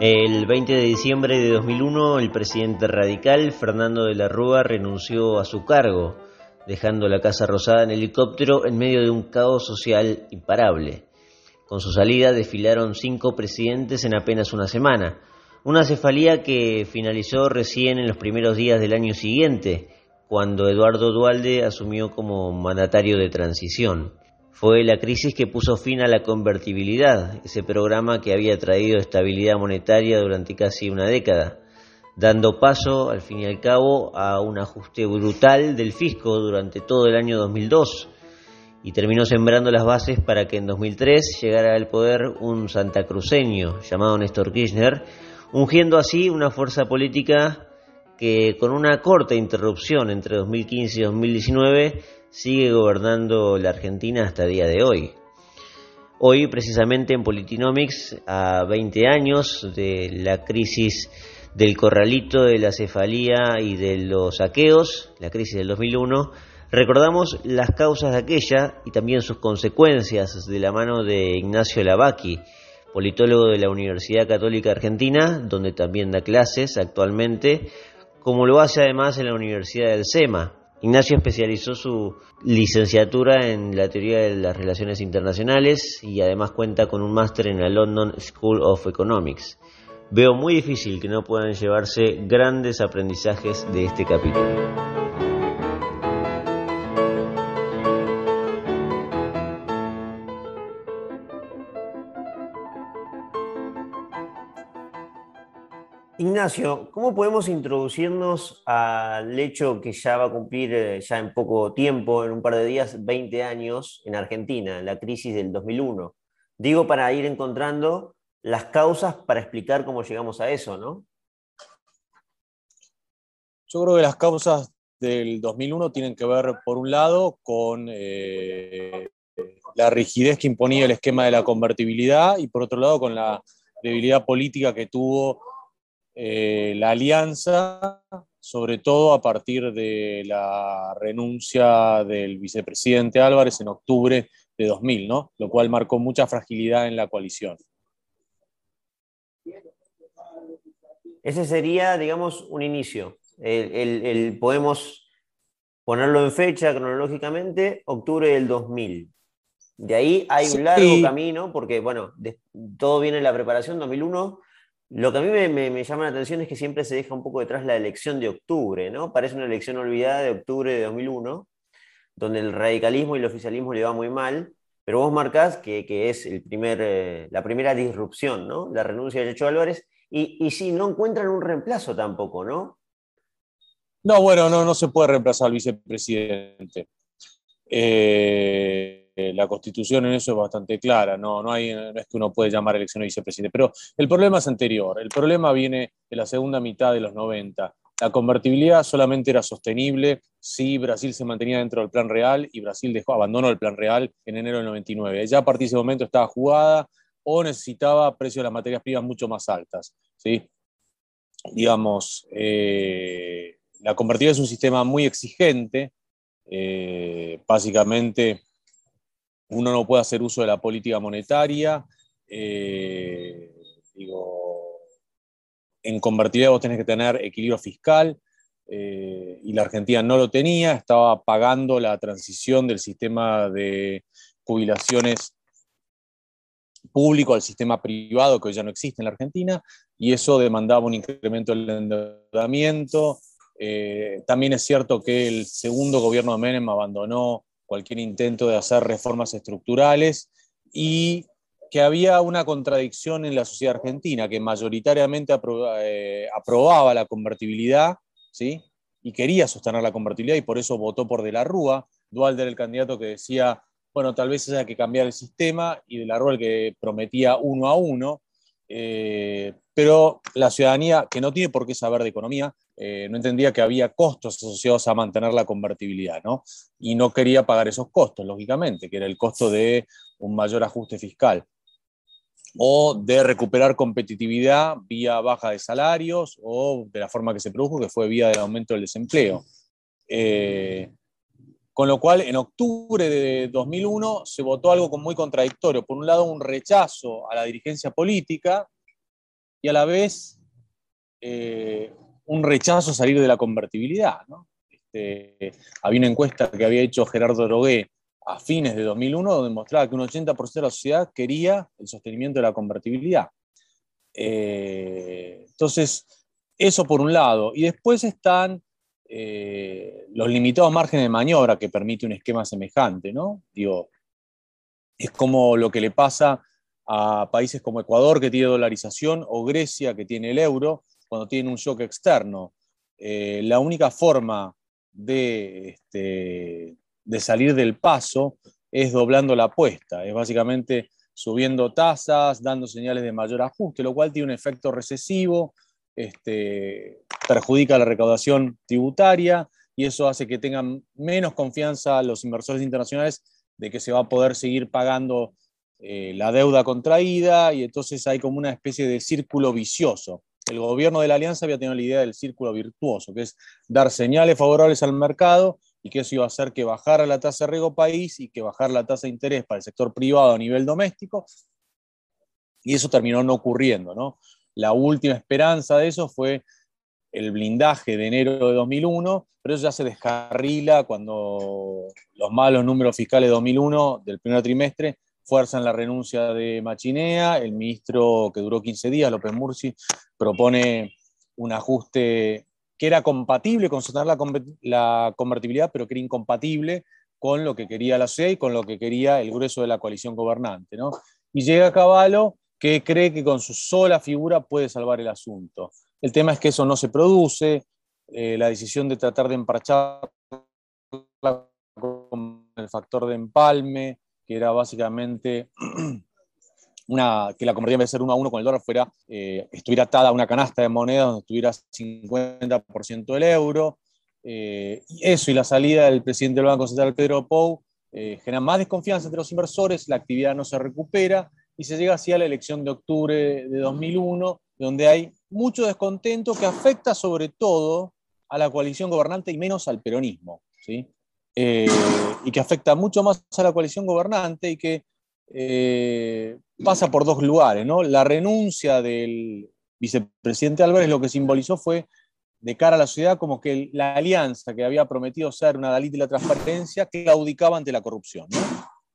El 20 de diciembre de 2001, el presidente radical Fernando de la Rúa renunció a su cargo, dejando la Casa Rosada en helicóptero en medio de un caos social imparable. Con su salida desfilaron cinco presidentes en apenas una semana, una cefalía que finalizó recién en los primeros días del año siguiente, cuando Eduardo Dualde asumió como mandatario de transición. Fue la crisis que puso fin a la convertibilidad, ese programa que había traído estabilidad monetaria durante casi una década, dando paso, al fin y al cabo, a un ajuste brutal del fisco durante todo el año 2002 y terminó sembrando las bases para que en 2003 llegara al poder un santacruceño llamado Néstor Kirchner, ungiendo así una fuerza política que con una corta interrupción entre 2015 y 2019 sigue gobernando la Argentina hasta día de hoy. Hoy, precisamente en Politinomics, a 20 años de la crisis del corralito, de la cefalía y de los saqueos, la crisis del 2001, recordamos las causas de aquella y también sus consecuencias de la mano de Ignacio Lavacchi, politólogo de la Universidad Católica Argentina, donde también da clases actualmente, como lo hace además en la Universidad del SEMA. Ignacio especializó su licenciatura en la teoría de las relaciones internacionales y además cuenta con un máster en la London School of Economics. Veo muy difícil que no puedan llevarse grandes aprendizajes de este capítulo. Ignacio, ¿cómo podemos introducirnos al hecho que ya va a cumplir eh, ya en poco tiempo, en un par de días, 20 años en Argentina, la crisis del 2001? Digo para ir encontrando las causas para explicar cómo llegamos a eso, ¿no? Yo creo que las causas del 2001 tienen que ver, por un lado, con eh, la rigidez que imponía el esquema de la convertibilidad y, por otro lado, con la debilidad política que tuvo eh, la alianza, sobre todo a partir de la renuncia del vicepresidente Álvarez en octubre de 2000, ¿no? lo cual marcó mucha fragilidad en la coalición. Ese sería, digamos, un inicio. El, podemos ponerlo en fecha cronológicamente, octubre del 2000. De ahí hay un largo camino, porque, bueno, todo viene en la preparación 2001 lo que a mí me, llama la atención es que siempre se deja un poco detrás la elección de octubre, ¿no? Parece una elección olvidada de octubre de 2001, donde el radicalismo y el oficialismo le va muy mal, pero vos marcás que, es el primer, eh, la primera disrupción, ¿no? La renuncia de Checho Álvarez, y, y sí, no encuentran un reemplazo tampoco, ¿no? No, bueno, no, no se puede reemplazar al vicepresidente. Eh, la constitución en eso es bastante clara, no, no, hay, no es que uno puede llamar elección de vicepresidente, pero el problema es anterior, el problema viene de la segunda mitad de los 90. La convertibilidad solamente era sostenible si Brasil se mantenía dentro del plan real y Brasil dejó, abandonó el plan real en enero del 99. Ya a partir de ese momento estaba jugada o necesitaba precios de las materias primas mucho más altas. ¿sí? Digamos, eh, la convertibilidad es un sistema muy exigente, eh, básicamente uno no puede hacer uso de la política monetaria. Eh, digo, en convertibilidad vos tenés que tener equilibrio fiscal eh, y la Argentina no lo tenía, estaba pagando la transición del sistema de jubilaciones público al sistema privado que hoy ya no existe en la Argentina y eso demandaba un incremento del endeudamiento. Eh, también es cierto que el segundo gobierno de Menem abandonó cualquier intento de hacer reformas estructurales y que había una contradicción en la sociedad argentina, que mayoritariamente eh, aprobaba la convertibilidad ¿sí? y quería sostener la convertibilidad y por eso votó por De la Rúa. Dualde era el candidato que decía, bueno, tal vez haya que cambiar el sistema y De la Rúa el que prometía uno a uno. Eh, pero la ciudadanía, que no tiene por qué saber de economía, eh, no entendía que había costos asociados a mantener la convertibilidad, ¿no? Y no quería pagar esos costos, lógicamente, que era el costo de un mayor ajuste fiscal o de recuperar competitividad vía baja de salarios o de la forma que se produjo, que fue vía del aumento del desempleo. Eh, con lo cual, en octubre de 2001 se votó algo muy contradictorio. Por un lado, un rechazo a la dirigencia política, y a la vez eh, un rechazo a salir de la convertibilidad. Este, había una encuesta que había hecho Gerardo Drogué a fines de 2001 donde mostraba que un 80% de la sociedad quería el sostenimiento de la convertibilidad. Eh, entonces, eso por un lado. Y después están eh, los limitados márgenes de maniobra que permite un esquema semejante, ¿no? Digo, es como lo que le pasa a países como Ecuador, que tiene dolarización, o Grecia, que tiene el euro, cuando tienen un shock externo. Eh, la única forma de, este, de salir del paso es doblando la apuesta, es básicamente subiendo tasas, dando señales de mayor ajuste, lo cual tiene un efecto recesivo, este, perjudica la recaudación tributaria y eso hace que tengan menos confianza los inversores internacionales de que se va a poder seguir pagando eh, la deuda contraída y entonces hay como una especie de círculo vicioso. El gobierno de la alianza había tenido la idea del círculo virtuoso, que es dar señales favorables al mercado y que eso iba a hacer que bajara la tasa de riego país y que bajara la tasa de interés para el sector privado a nivel doméstico. Y eso terminó no ocurriendo. ¿no? La última esperanza de eso fue el blindaje de enero de 2001, pero eso ya se descarrila cuando los malos números fiscales de 2001 del primer trimestre fuerzan la renuncia de Machinea, el ministro que duró 15 días, López Murci, propone un ajuste que era compatible con sostener la, convertibilidad, pero que era incompatible con lo que quería la CEI con lo que quería el grueso de la coalición gobernante. ¿no? Y llega Caballo, que cree que con su sola figura puede salvar el asunto. El tema es que eso no se produce, eh, la decisión de tratar de emparchar con el factor de empalme, que era básicamente una, que la convertida en vez de ser uno a uno con el dólar fuera, eh, estuviera atada a una canasta de monedas donde estuviera 50% del euro. Eh, y eso y la salida del presidente del Banco Central, Pedro Pou, eh, genera más desconfianza entre los inversores, la actividad no se recupera y se llega así a la elección de octubre de 2001, donde hay mucho descontento que afecta sobre todo a la coalición gobernante y menos al peronismo. ¿sí? Eh, y que afecta mucho más a la coalición gobernante y que eh, pasa por dos lugares. ¿no? La renuncia del vicepresidente Álvarez lo que simbolizó fue de cara a la sociedad como que la alianza que había prometido ser una Dalit de la transparencia claudicaba ante la corrupción.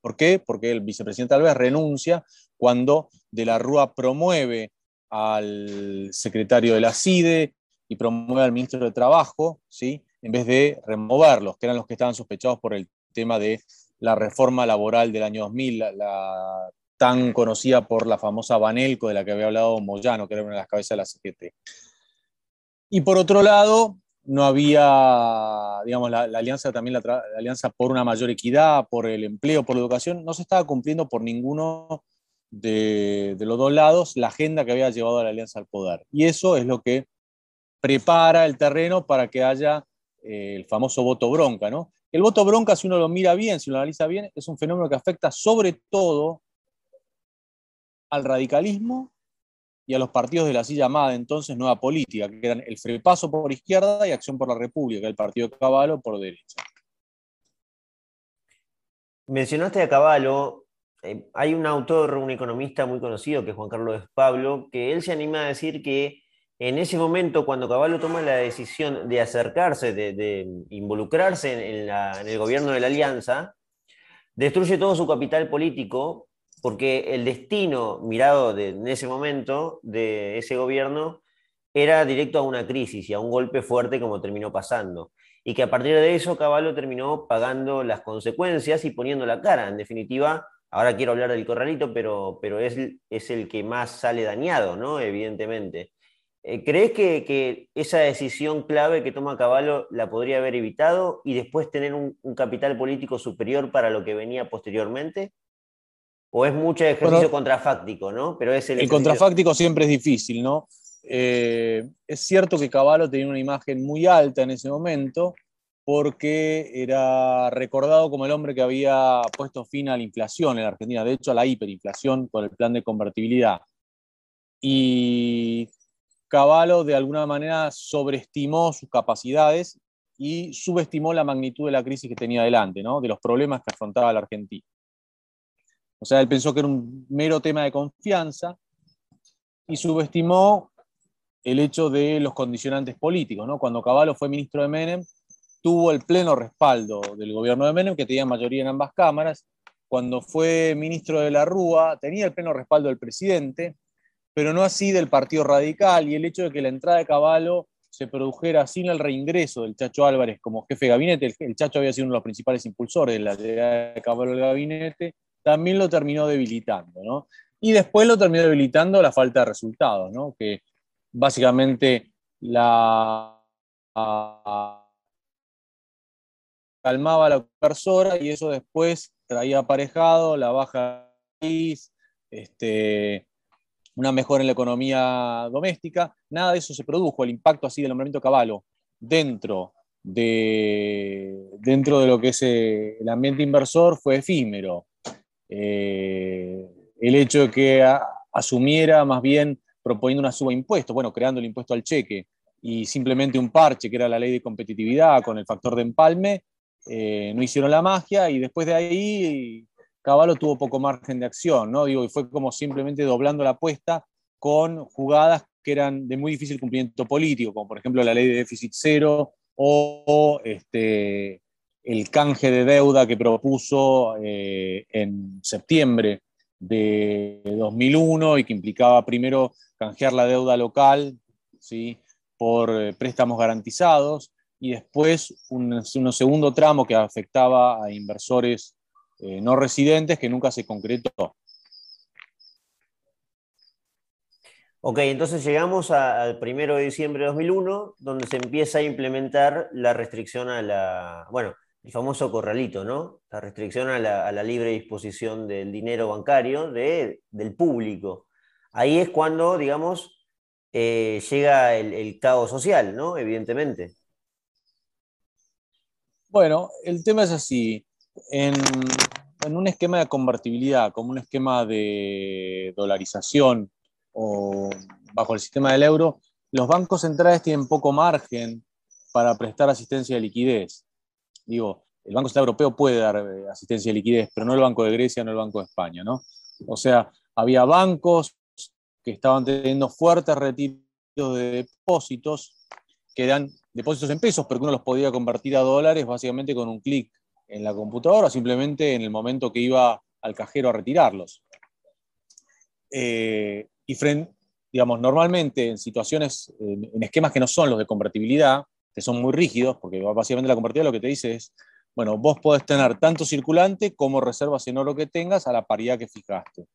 ¿Por qué? Porque el vicepresidente Álvarez renuncia cuando De la Rúa promueve al secretario de la CIDE y promueve al ministro de Trabajo, ¿sí? En vez de removerlos, que eran los que estaban sospechados por el tema de la reforma laboral del año 2000, la, tan conocida por la famosa Banelco de la que había hablado Moyano, que era una de las cabezas de la CGT. Y por otro lado, no había, digamos, la, alianza también, la, alianza por una mayor equidad, por el empleo, por la educación, no se estaba cumpliendo por ninguno de, de los dos lados la agenda que había llevado a la alianza al poder. Y eso es lo que prepara el terreno para que haya el famoso voto bronca, ¿no? El voto bronca, si uno lo mira bien, si lo analiza bien, es un fenómeno que afecta sobre todo al radicalismo y a los partidos de la así llamada entonces nueva política, que eran el Frepaso por izquierda y Acción por la República, el partido de Caballo por derecha. Mencionaste a Caballo, eh, hay un autor, un economista muy conocido, que es Juan Carlos Pablo, que él se anima a decir que en ese momento, cuando Caballo toma la decisión de acercarse, de, involucrarse en, el gobierno de la Alianza, destruye todo su capital político, porque el destino mirado en ese momento de ese gobierno era directo a una crisis y a un golpe fuerte como terminó pasando. Y que a partir de eso Caballo terminó pagando las consecuencias y poniendo la cara. En definitiva, ahora quiero hablar del corralito, pero, pero es, es el que más sale dañado, ¿no? Evidentemente. Eh, ¿Crees que, esa decisión clave que toma Caballo la podría haber evitado y después tener un, capital político superior para lo que venía posteriormente? ¿O es mucho ejercicio contrafáctico, no? Pero es el, contrafáctico siempre es difícil, ¿no? Eh, es cierto que Caballo tenía una imagen muy alta en ese momento porque era recordado como el hombre que había puesto fin a la inflación en la Argentina, de hecho a la hiperinflación con el plan de convertibilidad. Y Caballo de alguna manera sobreestimó sus capacidades y subestimó la magnitud de la crisis que tenía delante, ¿no? de los problemas que afrontaba la Argentina. O sea, él pensó que era un mero tema de confianza y subestimó el hecho de los condicionantes políticos. ¿no? Cuando Caballo fue ministro de Menem, tuvo el pleno respaldo del gobierno de Menem, que tenía mayoría en ambas cámaras. Cuando fue ministro de la Rúa, tenía el pleno respaldo del presidente, pero no así del Partido Radical, y el hecho de que la entrada de Caballo se produjera sin el reingreso del Chacho Álvarez como jefe de gabinete, el, Chacho había sido uno de los principales impulsores de la llegada de Caballo al gabinete, también lo terminó debilitando, ¿no? Y después lo terminó debilitando la falta de resultados, ¿no? Que básicamente la calmaba la persona y eso después traía aparejado la baja país, este, una mejora en la economía doméstica. Nada de eso se produjo. El impacto así del nombramiento Caballo dentro de, dentro de lo que es eh, el ambiente inversor fue efímero. Eh, el hecho de que asumiera más bien proponiendo una suba de impuestos, bueno, creando el impuesto al cheque y simplemente un parche que era la ley de competitividad con el factor de empalme, eh, no hicieron la magia y después de ahí Caballo tuvo poco margen de acción, ¿no? Digo, y fue como simplemente doblando la apuesta con jugadas que eran de muy difícil cumplimiento político, como por ejemplo la ley de déficit cero o este, el canje de deuda que propuso eh, en septiembre de 2001 y que implicaba primero canjear la deuda local ¿sí? por eh, préstamos garantizados y después un, segundo tramo que afectaba a inversores eh, no residentes que nunca se concretó. Ok, entonces llegamos al primero de diciembre de 2001, donde se empieza a implementar la restricción a la, bueno, el famoso corralito, ¿no? La restricción a la, libre disposición del dinero bancario del público. Ahí es cuando, digamos, eh, llega el, caos social, ¿no? Evidentemente. Bueno, el tema es así. En, un esquema de convertibilidad, como un esquema de dolarización o bajo el sistema del euro, los bancos centrales tienen poco margen para prestar asistencia de liquidez. Digo, el Banco Central Europeo puede dar eh, asistencia de liquidez, pero no el Banco de Grecia, no el Banco de España, ¿no? O sea, había bancos que estaban teniendo fuertes retiros de depósitos, que eran depósitos en pesos, pero que uno los podía convertir a dólares básicamente con un clic en la computadora o simplemente en el momento que iba al cajero a retirarlos. Eh, y digamos, normalmente en situaciones, en esquemas que no son los de convertibilidad, que son muy rígidos, porque básicamente la convertibilidad lo que te dice es, bueno, vos podés tener tanto circulante como reservas en oro que tengas a la paridad que fijaste.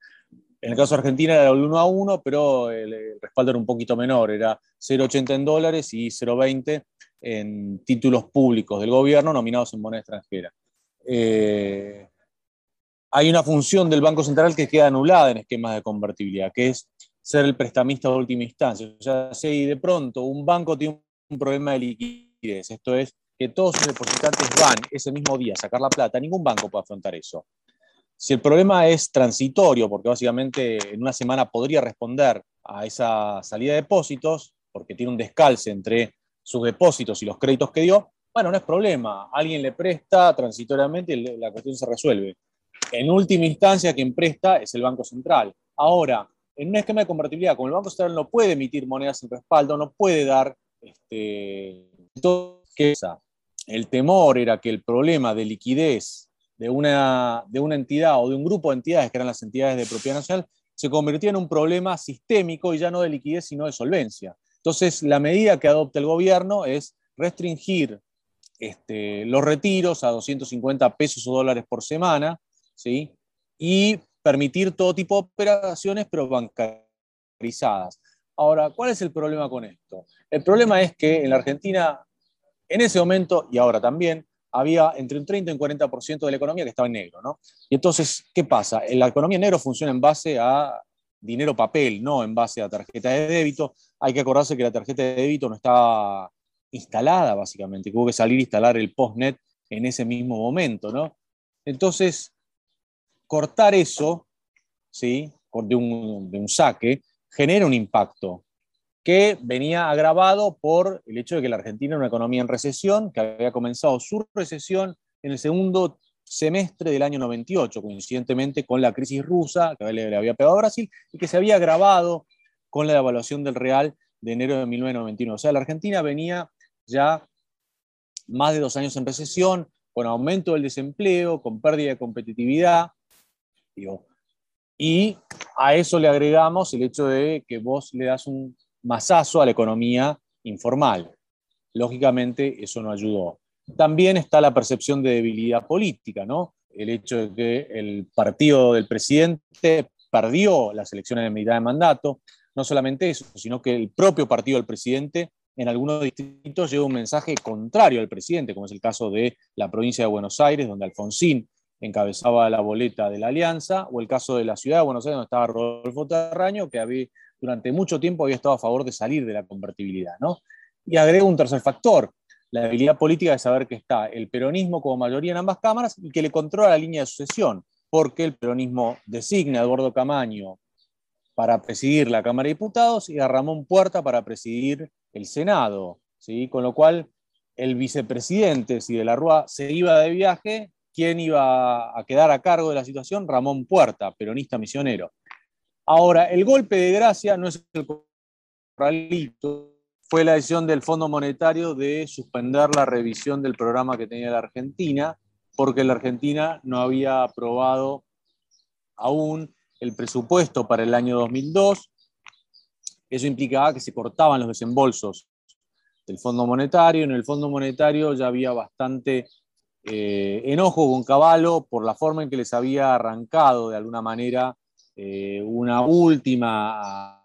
En el caso de Argentina era el 1 a 1, pero el, respaldo era un poquito menor, era 0,80 en dólares y 0,20 en títulos públicos del gobierno nominados en moneda extranjera. Eh, hay una función del Banco Central que queda anulada en esquemas de convertibilidad, que es ser el prestamista de última instancia. O sea, si de pronto un banco tiene un problema de liquidez. Esto es que todos sus depositantes van ese mismo día a sacar la plata, ningún banco puede afrontar eso. Si el problema es transitorio, porque básicamente en una semana podría responder a esa salida de depósitos, porque tiene un descalce entre sus depósitos y los créditos que dio, bueno, no es problema. Alguien le presta transitoriamente y la cuestión se resuelve. En última instancia, quien presta es el Banco Central. Ahora, en un esquema de convertibilidad, como el Banco Central no puede emitir monedas sin respaldo, no puede dar este, el temor era que el problema de liquidez de una, de una entidad o de un grupo de entidades, que eran las entidades de propiedad nacional, se convertía en un problema sistémico y ya no de liquidez, sino de solvencia. Entonces, la medida que adopta el gobierno es restringir este, los retiros a 250 pesos o dólares por semana, ¿sí? y permitir todo tipo de operaciones, pero bancarizadas. Ahora, ¿cuál es el problema con esto? El problema es que en la Argentina, en ese momento y ahora también, había entre un 30 y un 40% de la economía que estaba en negro, ¿no? Y entonces, ¿qué pasa? La economía en negro funciona en base a dinero papel, no en base a tarjeta de débito. Hay que acordarse que la tarjeta de débito no estaba instalada, básicamente, que hubo que salir a instalar el postnet en ese mismo momento, ¿no? Entonces, cortar eso, ¿sí? De un, de un saque, genera un impacto que venía agravado por el hecho de que la Argentina era una economía en recesión, que había comenzado su recesión en el segundo semestre del año 98, coincidentemente con la crisis rusa que le había pegado a Brasil, y que se había agravado con la devaluación del real de enero de 1991. O sea, la Argentina venía ya más de dos años en recesión, con aumento del desempleo, con pérdida de competitividad. y a eso le agregamos el hecho de que vos le das un masazo a la economía informal. Lógicamente, eso no ayudó. También está la percepción de debilidad política, ¿no? El hecho de que el partido del presidente perdió las elecciones de mitad de mandato. No solamente eso, sino que el propio partido del presidente en algunos distritos lleva un mensaje contrario al presidente, como es el caso de la provincia de Buenos Aires, donde Alfonsín encabezaba la boleta de la alianza, o el caso de la ciudad de Buenos Aires, donde estaba Rodolfo Terraño, que había, durante mucho tiempo había estado a favor de salir de la convertibilidad. ¿no? Y agrego un tercer factor, la debilidad política de saber que está el peronismo como mayoría en ambas cámaras y que le controla la línea de sucesión, porque el peronismo designa a Eduardo Camaño para presidir la Cámara de Diputados y a Ramón Puerta para presidir el Senado. ¿sí? Con lo cual, el vicepresidente, si de la Rúa se iba de viaje, ¿quién iba a quedar a cargo de la situación? Ramón Puerta, peronista misionero. Ahora, el golpe de gracia no es el corralito, fue la decisión del Fondo Monetario de suspender la revisión del programa que tenía la Argentina, porque la Argentina no había aprobado aún el presupuesto para el año 2002 eso implicaba que se cortaban los desembolsos del Fondo Monetario. En el Fondo Monetario ya había bastante eh, enojo con Caballo por la forma en que les había arrancado de alguna manera eh, una última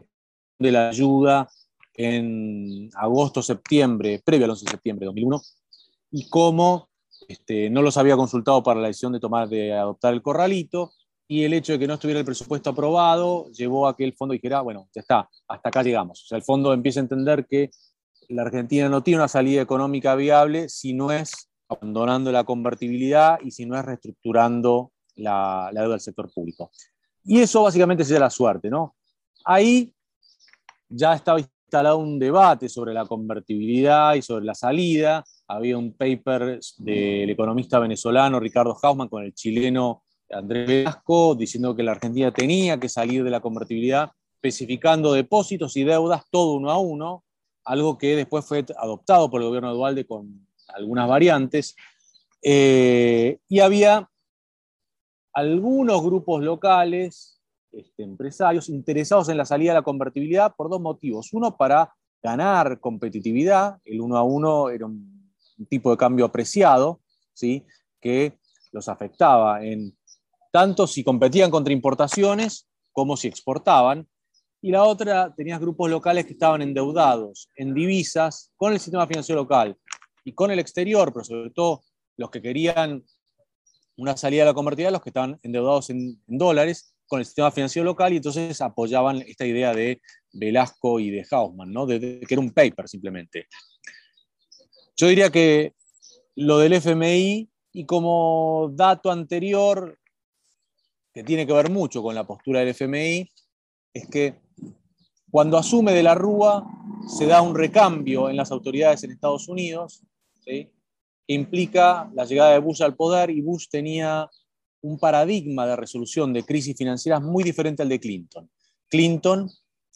de la ayuda en agosto-septiembre, previo al 11 de septiembre de 2001, y cómo este, no los había consultado para la decisión de tomar, de adoptar el corralito, y el hecho de que no estuviera el presupuesto aprobado llevó a que el fondo dijera, bueno, ya está, hasta acá llegamos. O sea, el fondo empieza a entender que la Argentina no tiene una salida económica viable si no es abandonando la convertibilidad y si no es reestructurando la, deuda del sector público. Y eso básicamente sería la suerte, ¿no? Ahí ya estaba instalado un debate sobre la convertibilidad y sobre la salida. Había un paper del economista venezolano Ricardo Hausman con el chileno Andrés Velasco diciendo que la Argentina tenía que salir de la convertibilidad, especificando depósitos y deudas todo uno a uno, algo que después fue adoptado por el gobierno de Dualde con algunas variantes. Eh, y había algunos grupos locales, este, empresarios, interesados en la salida de la convertibilidad por dos motivos. Uno, para ganar competitividad, el uno a uno era un, un tipo de cambio apreciado, ¿sí? que los afectaba en tanto si competían contra importaciones como si exportaban. Y la otra, tenías grupos locales que estaban endeudados en divisas con el sistema financiero local y con el exterior, pero sobre todo los que querían una salida de la convertibilidad, los que estaban endeudados en, dólares con el sistema financiero local y entonces apoyaban esta idea de Velasco y de Hausmann, ¿no? de, que era un paper simplemente. Yo diría que lo del FMI y como dato anterior, tiene que ver mucho con la postura del FMI, es que cuando asume de la Rúa se da un recambio en las autoridades en Estados Unidos, que implica la llegada de Bush al poder y Bush tenía un paradigma de resolución de crisis financieras muy diferente al de Clinton. Clinton,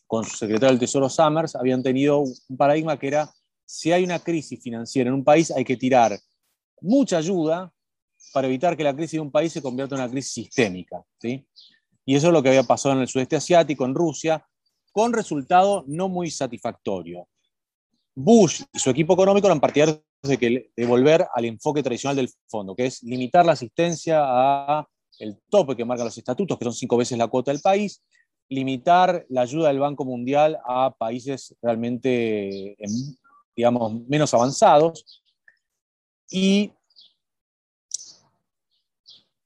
con su secretario del Tesoro Summers, habían tenido un paradigma que era, si hay una crisis financiera en un país, hay que tirar mucha ayuda para evitar que la crisis de un país se convierta en una crisis sistémica. ¿sí? Y eso es lo que había pasado en el sudeste asiático, en Rusia, con resultado no muy satisfactorio. Bush y su equipo económico eran partidarios de, de volver al enfoque tradicional del fondo, que es limitar la asistencia a el tope que marcan los estatutos, que son cinco veces la cuota del país, limitar la ayuda del Banco Mundial a países realmente, digamos, menos avanzados, y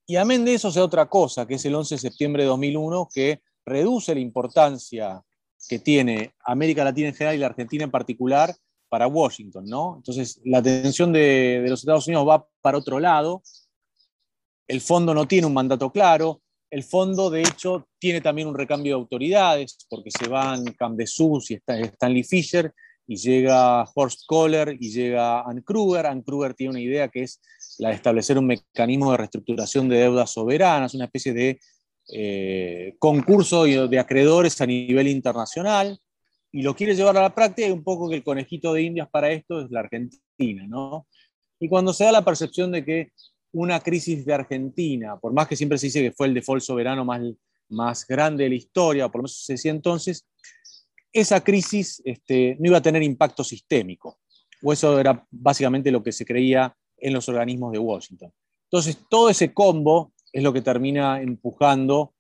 y amén de eso se otra cosa, que es el 11 de septiembre de 2001, que reduce la importancia que tiene América Latina en general y la Argentina en particular para Washington, ¿no? Entonces, la atención de, los Estados Unidos va para otro lado, el fondo no tiene un mandato claro, el fondo, de hecho, tiene también un recambio de autoridades, porque se van Camp de Sus y Stanley Fisher, y llega Horst Kohler y llega Ann Kruger. Ann Kruger tiene una idea que es la de establecer un mecanismo de reestructuración de deudas soberanas, una especie de eh, concurso de acreedores a nivel internacional y lo quiere llevar a la práctica y un poco que el conejito de indias para esto es la Argentina, ¿no? Y cuando se da la percepción de que una crisis de Argentina, por más que siempre se dice que fue el default soberano más, más grande de la historia, por lo menos se decía entonces, esa crisis este, no iba a tener impacto sistémico, o eso era básicamente lo que se creía en los organismos de Washington. Entonces, todo ese combo es lo que termina empujando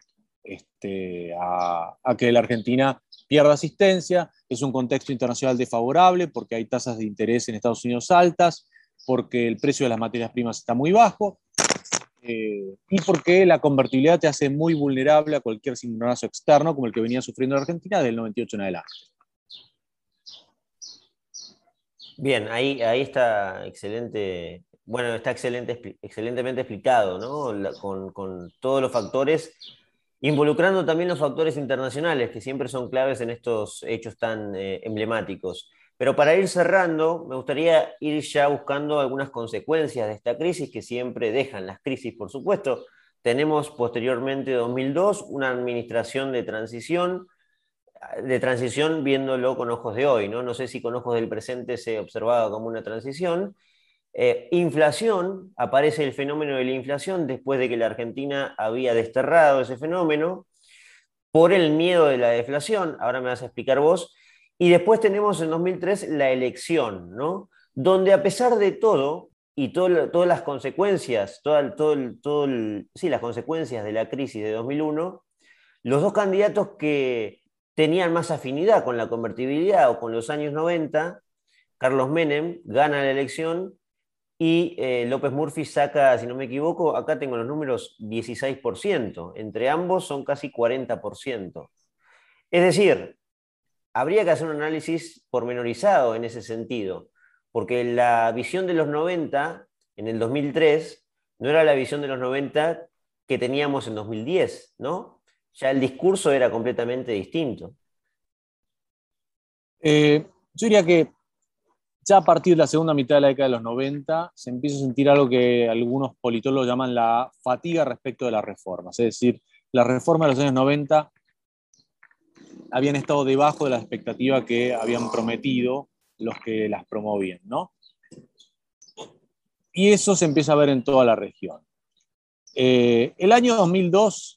este, a, que la Argentina pierda asistencia. Es un contexto internacional desfavorable porque hay tasas de interés en Estados Unidos altas, porque el precio de las materias primas está muy bajo eh, y porque la convertibilidad te hace muy vulnerable a cualquier cimbronazo externo como el que venía sufriendo la Argentina del 98 en adelante. Bien, ahí, ahí está excelente, bueno, está excelente, excelentemente explicado, ¿no? con, todos los factores, involucrando también los factores internacionales, que siempre son claves en estos hechos tan eh, emblemáticos. Pero para ir cerrando, me gustaría ir ya buscando algunas consecuencias de esta crisis que siempre dejan las crisis, por supuesto. Tenemos posteriormente 2002 una administración de transición, de transición viéndolo con ojos de hoy, ¿no? No sé si con ojos del presente se observaba como una transición. Eh, inflación, aparece el fenómeno de la inflación después de que la Argentina había desterrado ese fenómeno por el miedo de la deflación, ahora me vas a explicar vos, y después tenemos en 2003 la elección, ¿no? Donde a pesar de todo, y todas las consecuencias, todo, todo, sí, las consecuencias de la crisis de 2001, los dos candidatos que tenían más afinidad con la convertibilidad o con los años 90, Carlos Menem gana la elección y eh, López Murphy saca, si no me equivoco, acá tengo los números 16%, entre ambos son casi 40%. Es decir, habría que hacer un análisis pormenorizado en ese sentido, porque la visión de los 90 en el 2003 no era la visión de los 90 que teníamos en 2010, ¿no? Ya el discurso era completamente distinto. Eh, yo diría que ya a partir de la segunda mitad de la década de los 90 se empieza a sentir algo que algunos politólogos llaman la fatiga respecto de las reformas. Es decir, la reforma de los años 90 habían estado debajo de la expectativa que habían prometido los que las promovían, ¿no? Y eso se empieza a ver en toda la región. Eh, el año 2002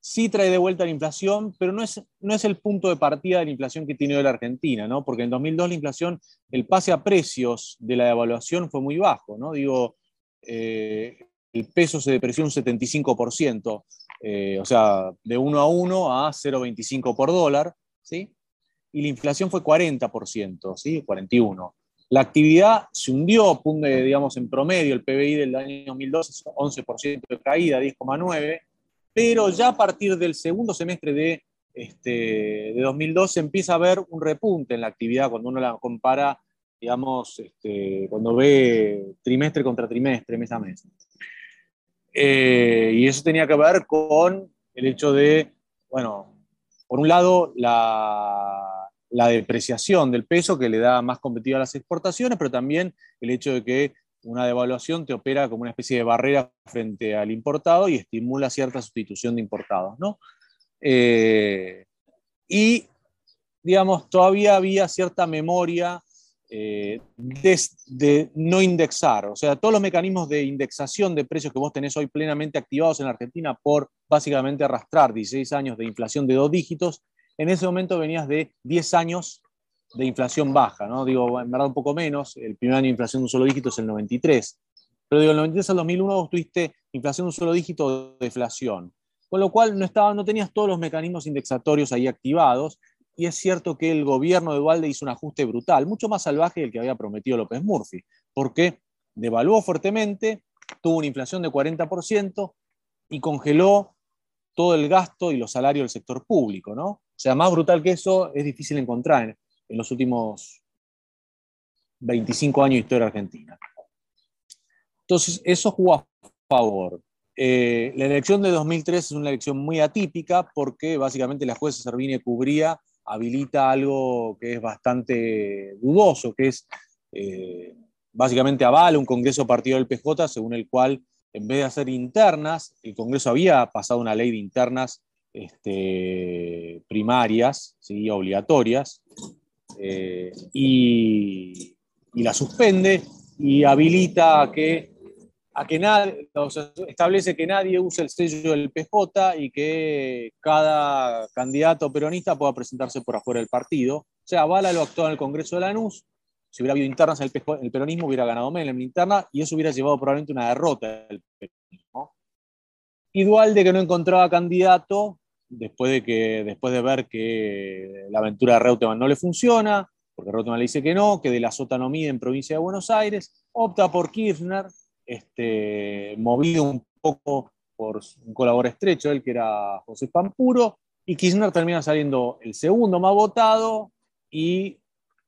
sí trae de vuelta la inflación, pero no es, no es el punto de partida de la inflación que tiene hoy la Argentina, ¿no? Porque en 2002 la inflación, el pase a precios de la devaluación fue muy bajo, ¿no? Digo, eh, el peso se depreció un 75%, eh, o sea, de 1 a 1 a 0,25 por dólar, ¿sí? Y la inflación fue 40%, ¿sí? 41. La actividad se hundió, digamos, en promedio, el PBI del año 2012 es 11% de caída, 10,9%, pero ya a partir del segundo semestre de, este, de 2012 empieza a haber un repunte en la actividad cuando uno la compara, digamos, este, cuando ve trimestre contra trimestre, mes a mes. Eh, y eso tenía que ver con el hecho de, bueno, por un lado, la, la, depreciación del peso que le da más competitiva a las exportaciones, pero también el hecho de que una devaluación te opera como una especie de barrera frente al importado y estimula cierta sustitución de importados, ¿no? Eh, y, digamos, todavía había cierta memoria eh, de, no indexar. O sea, todos los mecanismos de indexación de precios que vos tenés hoy plenamente activados en Argentina por básicamente arrastrar 16 años de inflación de dos dígitos, en ese momento venías de 10 años de inflación baja, ¿no? Digo, en verdad un poco menos, el primer año de inflación de un solo dígito es el 93, pero digo, el 93 al 2001 vos tuviste inflación de un solo dígito de deflación, con lo cual no, estaba, no tenías todos los mecanismos indexatorios ahí activados, y es cierto que el gobierno de Dualde hizo un ajuste brutal, mucho más salvaje del que había prometido López Murphy, porque devaluó fuertemente, tuvo una inflación de 40% y congeló todo el gasto y los salarios del sector público, ¿no? O sea, más brutal que eso es difícil encontrar en, los últimos 25 años de historia argentina. Entonces, eso jugó a favor. Eh, la elección de 2003 es una elección muy atípica porque básicamente la jueza Servini cubría habilita algo que es bastante dudoso, que es eh, básicamente avala un Congreso partido del PJ, según el cual en vez de hacer internas, el Congreso había pasado una ley de internas este, primarias, ¿sí? obligatorias, eh, y, la suspende y habilita a que, a que establece que nadie use el sello del PJ y que cada candidato peronista pueda presentarse por afuera del partido. O sea, Bala lo actuó en el Congreso de Lanús, si hubiera habido internas en el, peronismo, hubiera ganado Menem en interna y eso hubiera llevado probablemente una derrota del peronismo. Y Dualde, que no encontraba candidato, después de, que, después de ver que la aventura de Reutemann no le funciona, porque Reutemann le dice que no, que de la sota no mide en provincia de Buenos Aires, opta por Kirchner, este, movido un poco por un colaborador estrecho, él que era José Pampuro, y Kirchner termina saliendo el segundo más votado y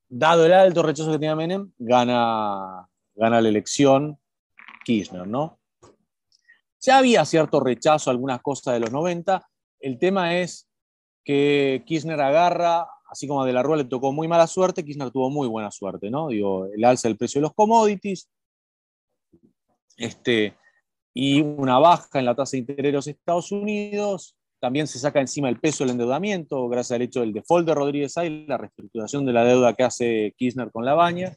dado el alto rechazo que tenía Menem, gana, gana la elección Kirchner, ¿no? Ya había cierto rechazo a algunas cosas de los 90. El tema es que Kirchner agarra, así como a De la Rúa le tocó muy mala suerte, Kirchner tuvo muy buena suerte, ¿no? Digo, el alza del precio de los commodities, este, y una baja en la tasa de interés de los Estados Unidos, también se saca encima el peso del endeudamiento, gracias al hecho del default de Rodríguez Ay, la reestructuración de la deuda que hace Kirchner con la baña.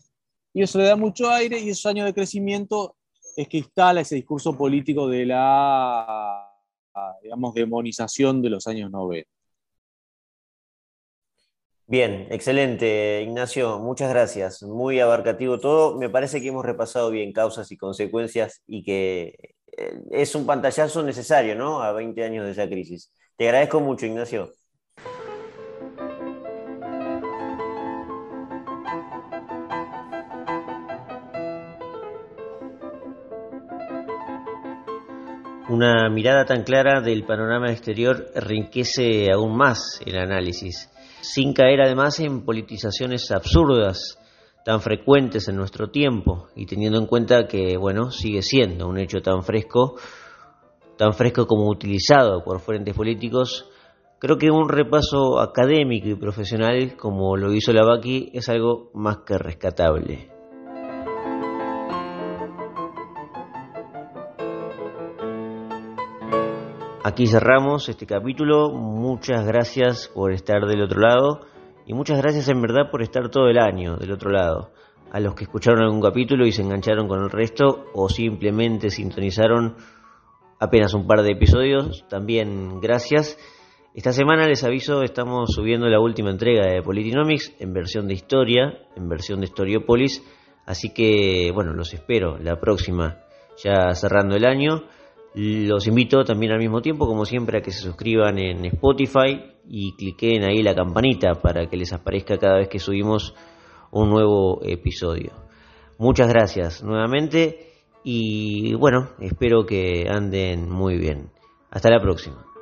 Y eso le da mucho aire y esos años de crecimiento es que instala ese discurso político de la, digamos, demonización de los años 90. Bien, excelente, Ignacio, muchas gracias. Muy abarcativo todo. Me parece que hemos repasado bien causas y consecuencias y que eh, es un pantallazo necesario, ¿no? A 20 años de esa crisis. Te agradezco mucho, Ignacio. Una mirada tan clara del panorama exterior enriquece aún más el análisis, sin caer además en politizaciones absurdas tan frecuentes en nuestro tiempo y teniendo en cuenta que, bueno, sigue siendo un hecho tan fresco, tan fresco como utilizado por frentes políticos, creo que un repaso académico y profesional como lo hizo la es algo más que rescatable. Aquí cerramos este capítulo. Muchas gracias por estar del otro lado y muchas gracias en verdad por estar todo el año del otro lado. A los que escucharon algún capítulo y se engancharon con el resto o simplemente sintonizaron apenas un par de episodios, también gracias. Esta semana les aviso, estamos subiendo la última entrega de Politinomics en versión de historia, en versión de Storiopolis, así que bueno, los espero la próxima, ya cerrando el año. Los invito también al mismo tiempo, como siempre, a que se suscriban en Spotify y cliquen ahí la campanita para que les aparezca cada vez que subimos un nuevo episodio. Muchas gracias nuevamente y bueno, espero que anden muy bien. Hasta la próxima.